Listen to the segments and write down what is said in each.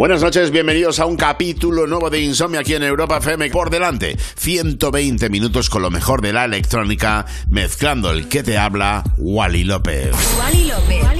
Buenas noches, bienvenidos a un capítulo nuevo de Insomnia aquí en Europa FM. Por delante, 120 minutos con lo mejor de la electrónica, mezclando el que te habla, Wally López. Wally López.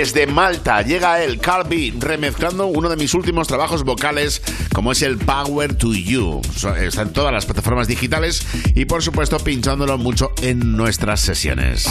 Desde Malta llega el Carby remezclando uno de mis últimos trabajos vocales, como es el Power to You. Está en todas las plataformas digitales y, por supuesto, pinchándolo mucho en nuestras sesiones.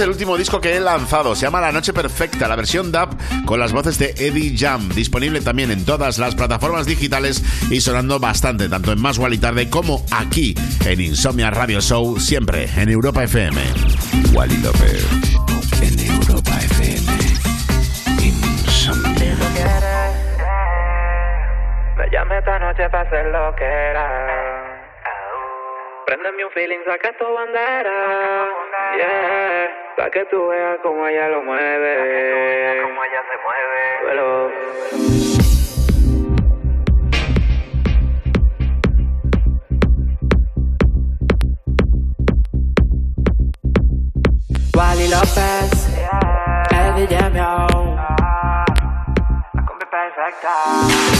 Es el último disco que he lanzado. Se llama La Noche Perfecta, la versión DAP con las voces de Eddie Jam. Disponible también en todas las plataformas digitales y sonando bastante, tanto en Más y Tarde como aquí en Insomnia Radio Show, siempre en Europa FM. Wally López en Europa FM. Insomnia. Me llame esta noche para hacer lo que era. Préndeme un feeling, saca tu bandera. Yeah, para que tú veas cómo ella lo mueve. Cómo ella se mueve. Pero... Wally López, Eddie Jamio, la combi perfecta.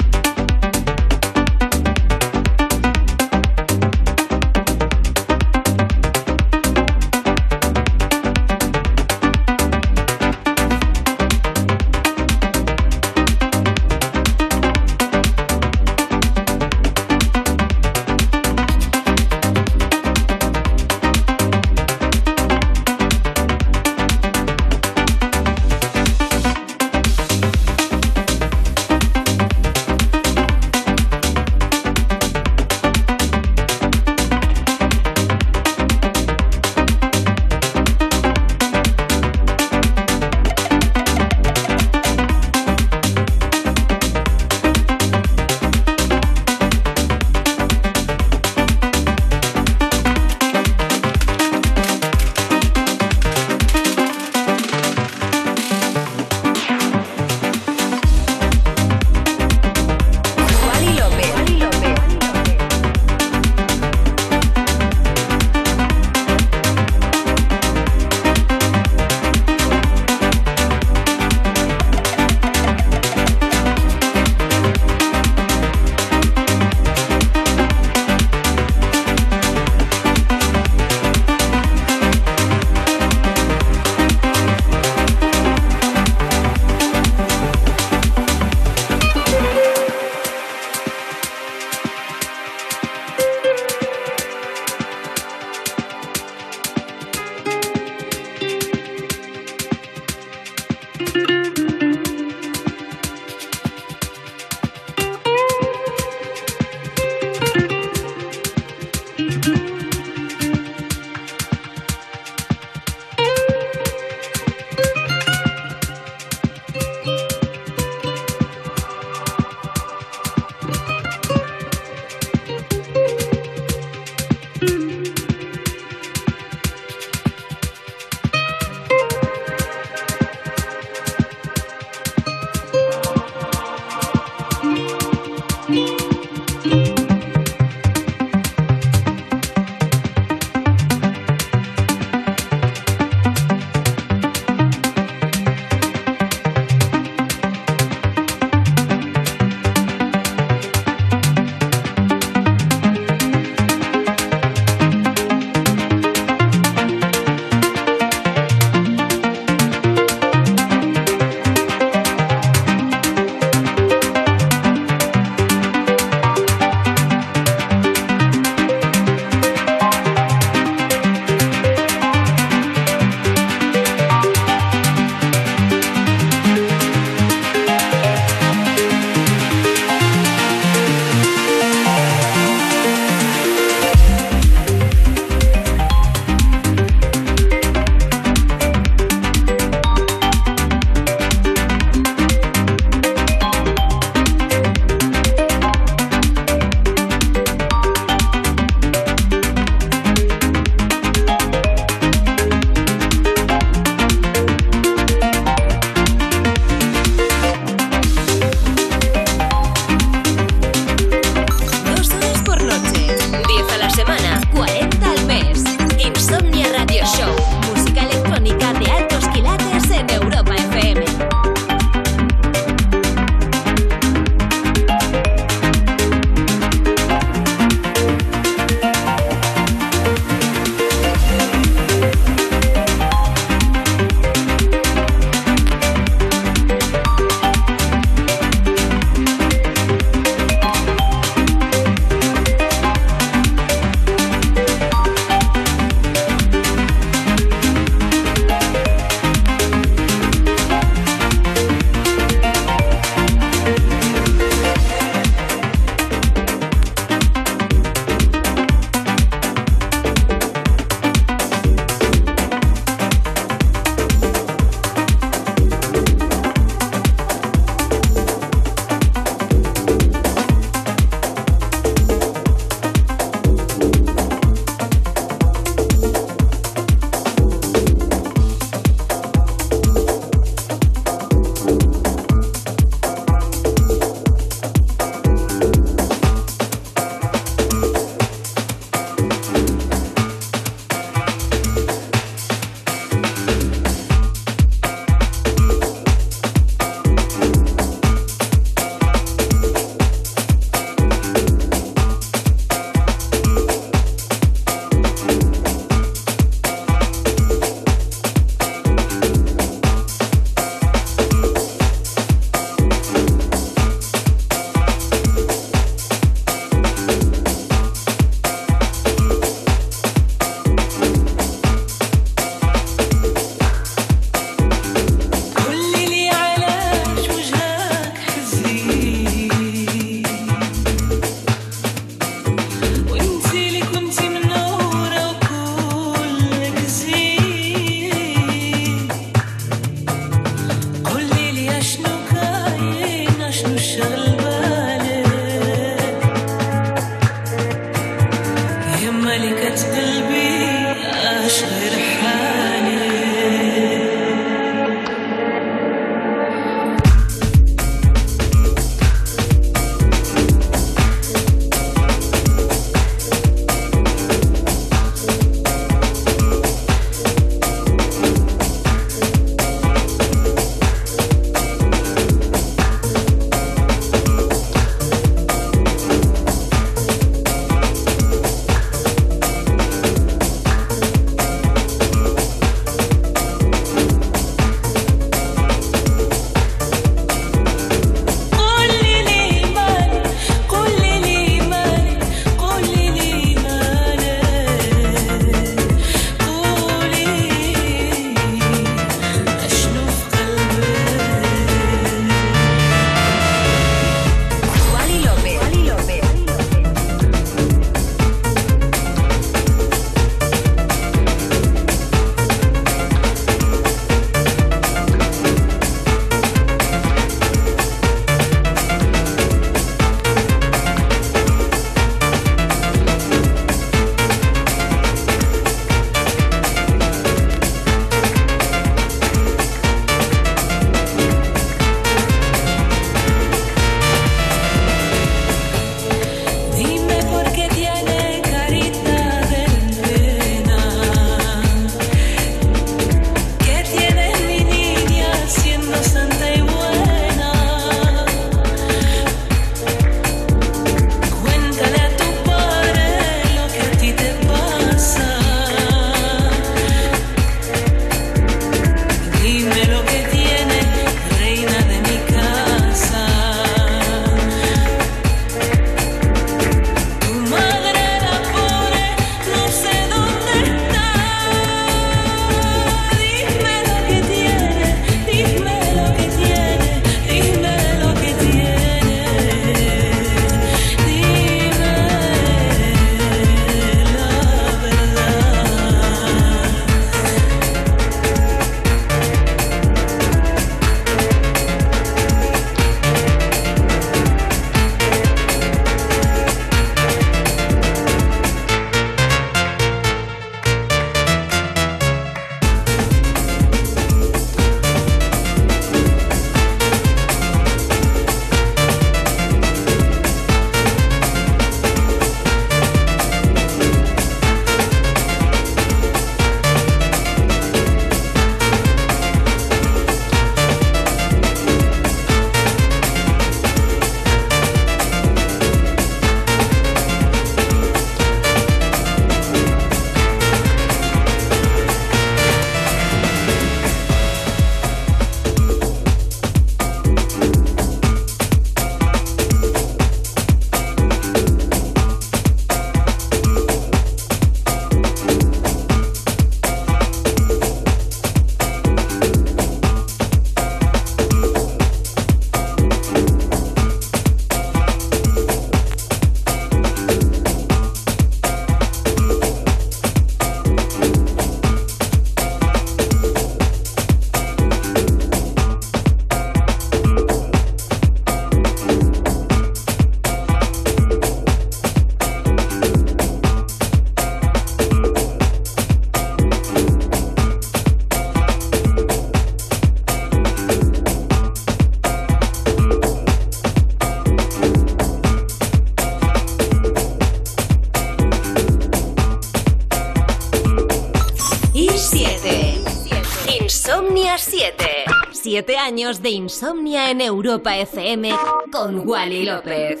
17 años de insomnia en Europa FM con Wally López.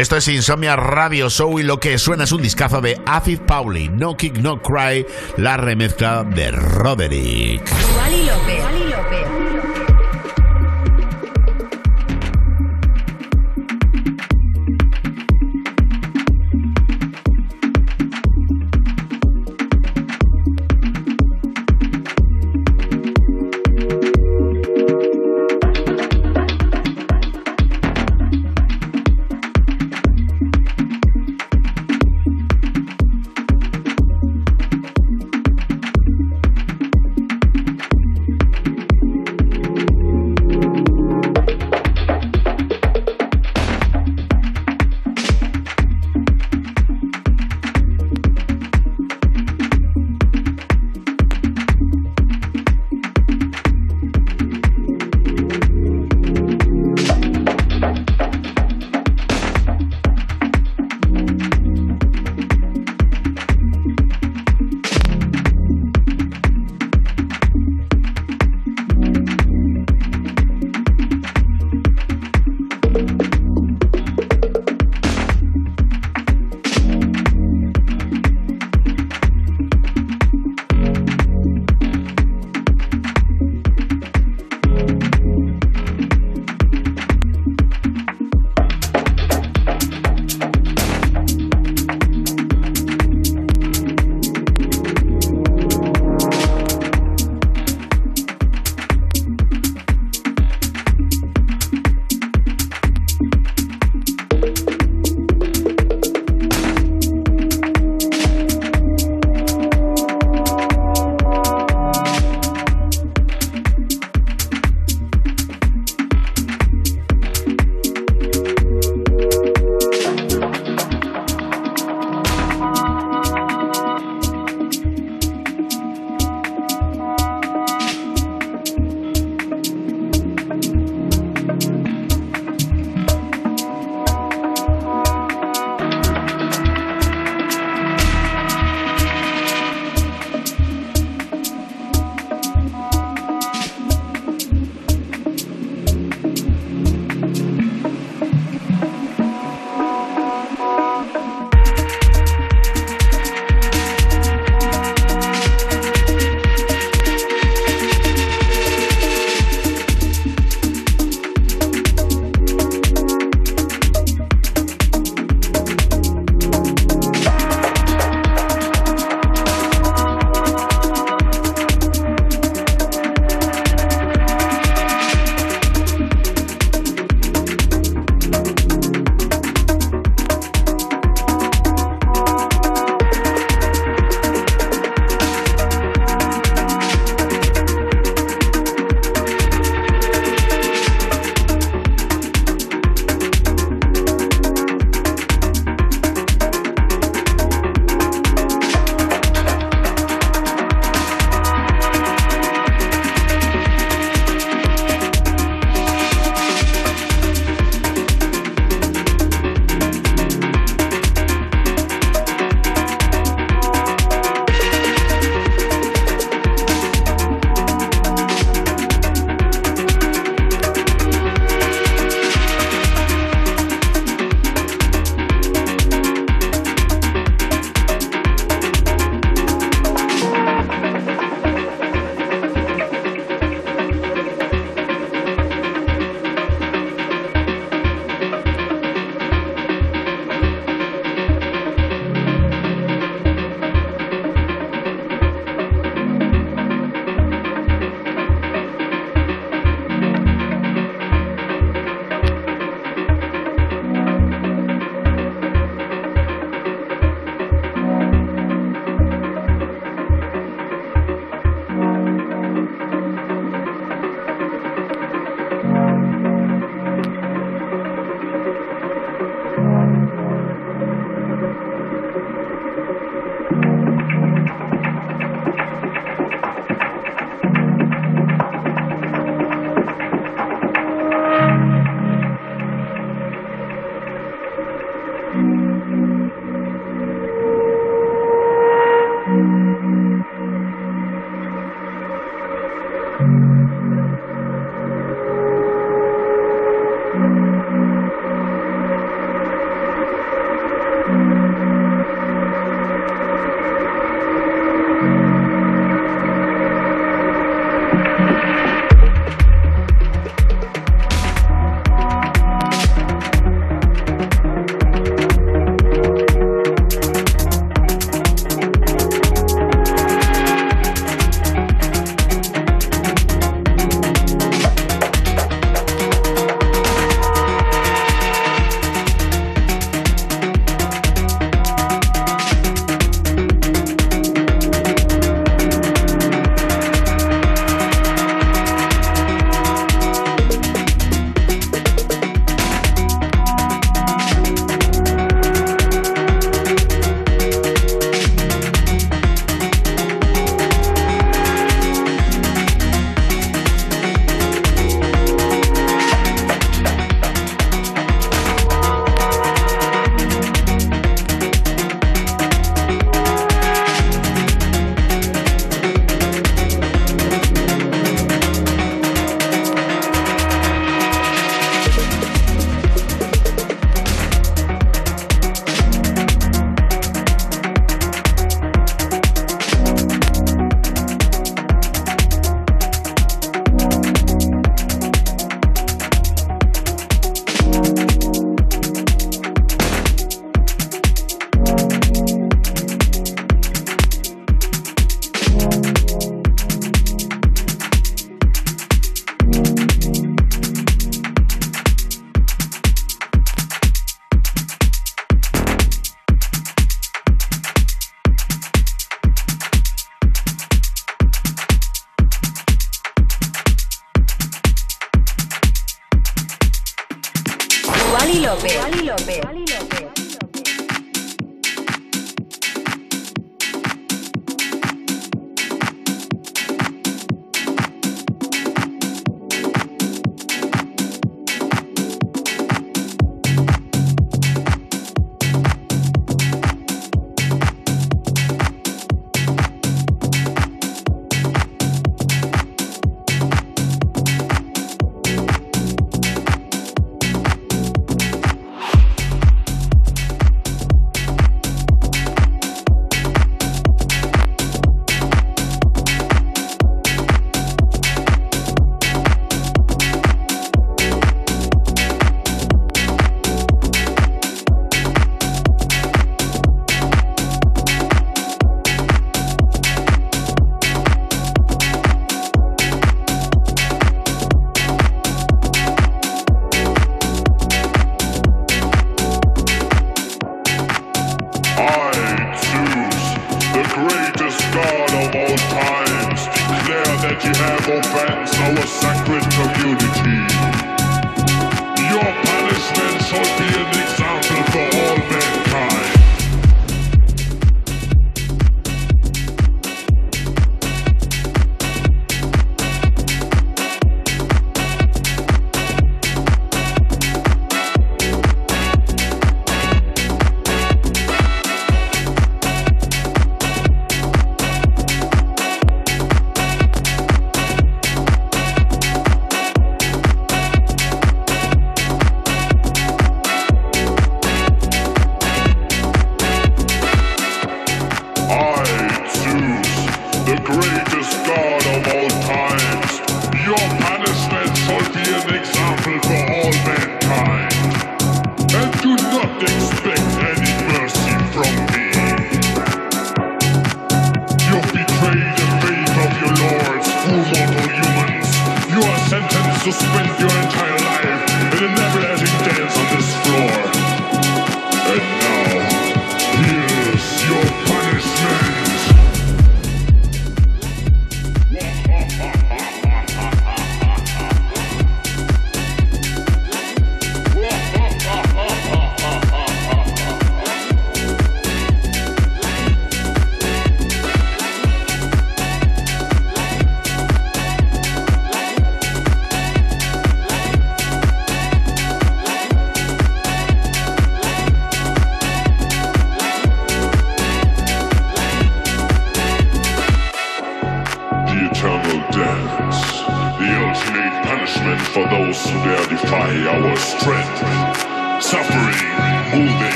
Esto es Insomnia Radio Show y lo que suena es un discazo de Afif Pauli, No Kick No Cry, la remezcla de Roderick. López.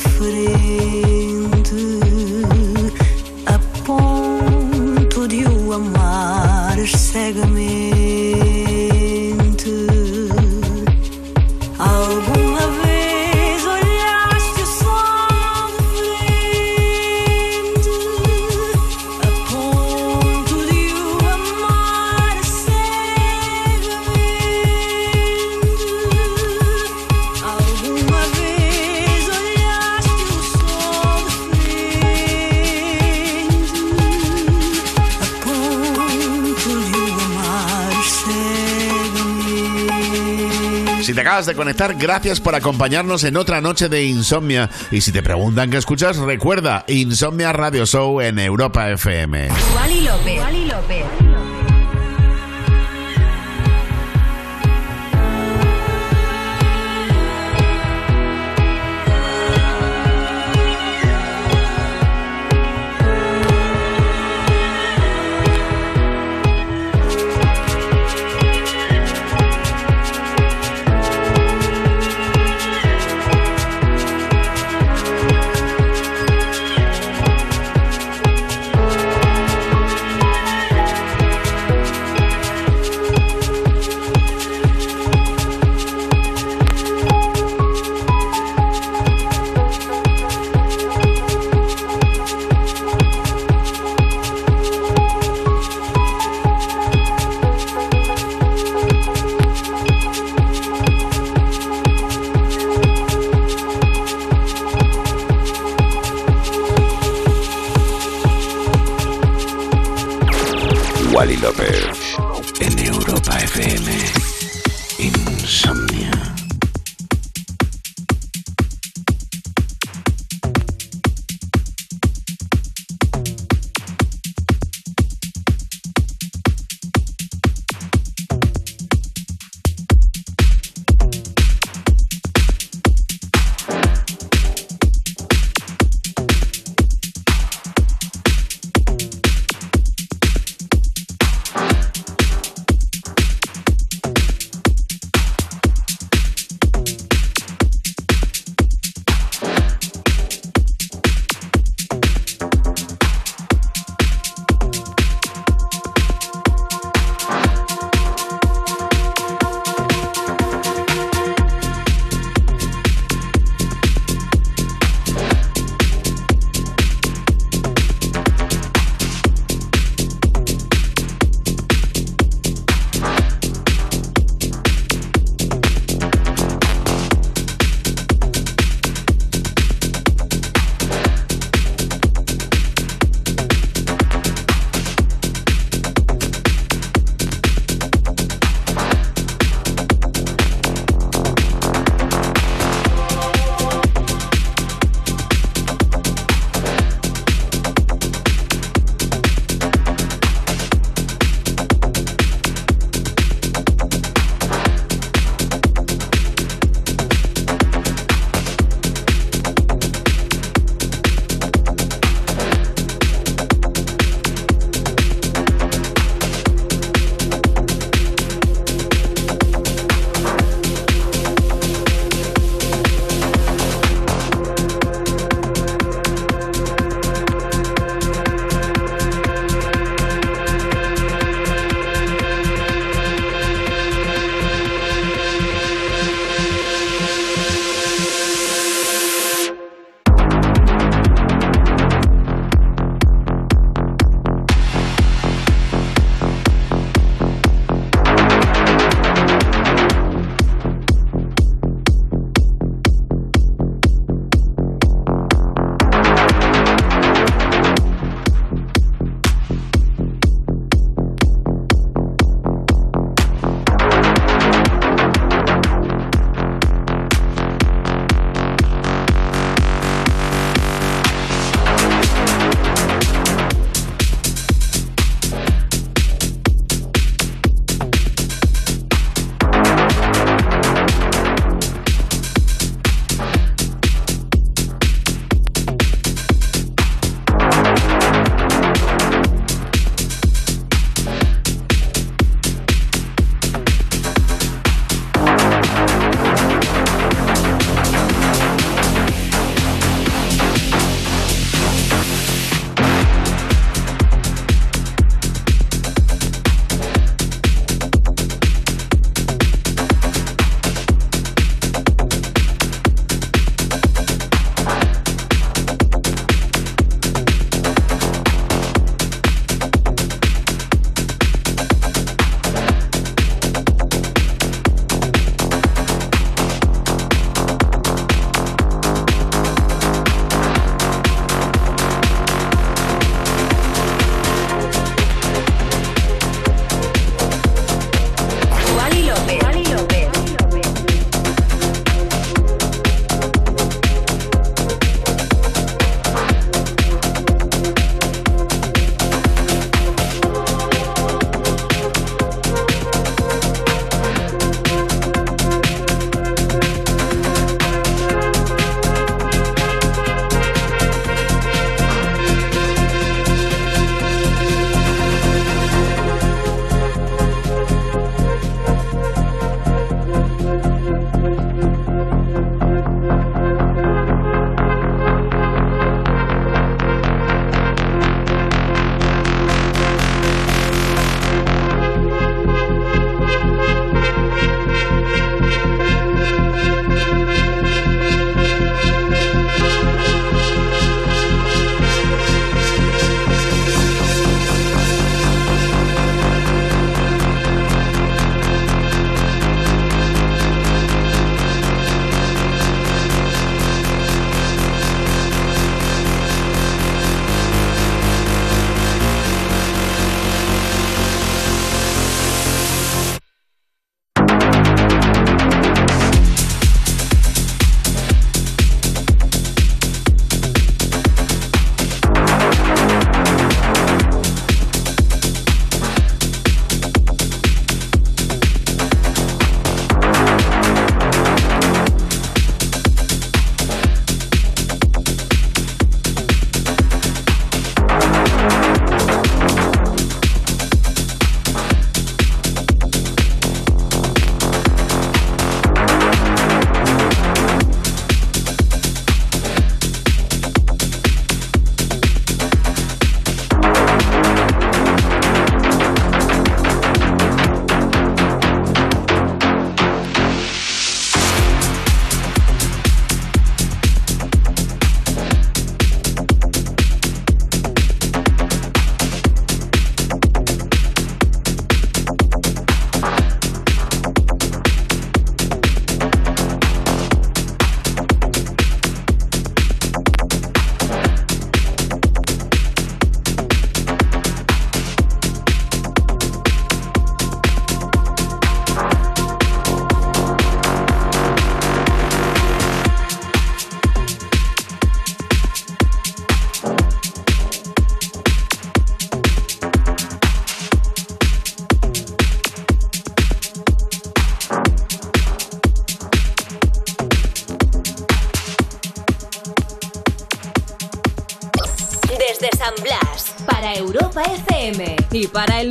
free. De conectar, gracias por acompañarnos en otra noche de insomnia. Y si te preguntan qué escuchas, recuerda Insomnia Radio Show en Europa FM.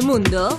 Mundo,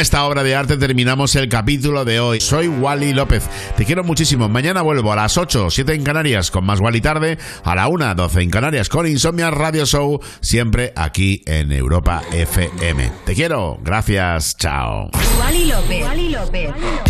Esta obra de arte terminamos el capítulo de hoy. Soy Wally López. Te quiero muchísimo. Mañana vuelvo a las 8, 7 en Canarias con más Wally tarde, a la 1, 12 en Canarias con Insomnia Radio Show, siempre aquí en Europa FM. Te quiero. Gracias. Chao. Wally López.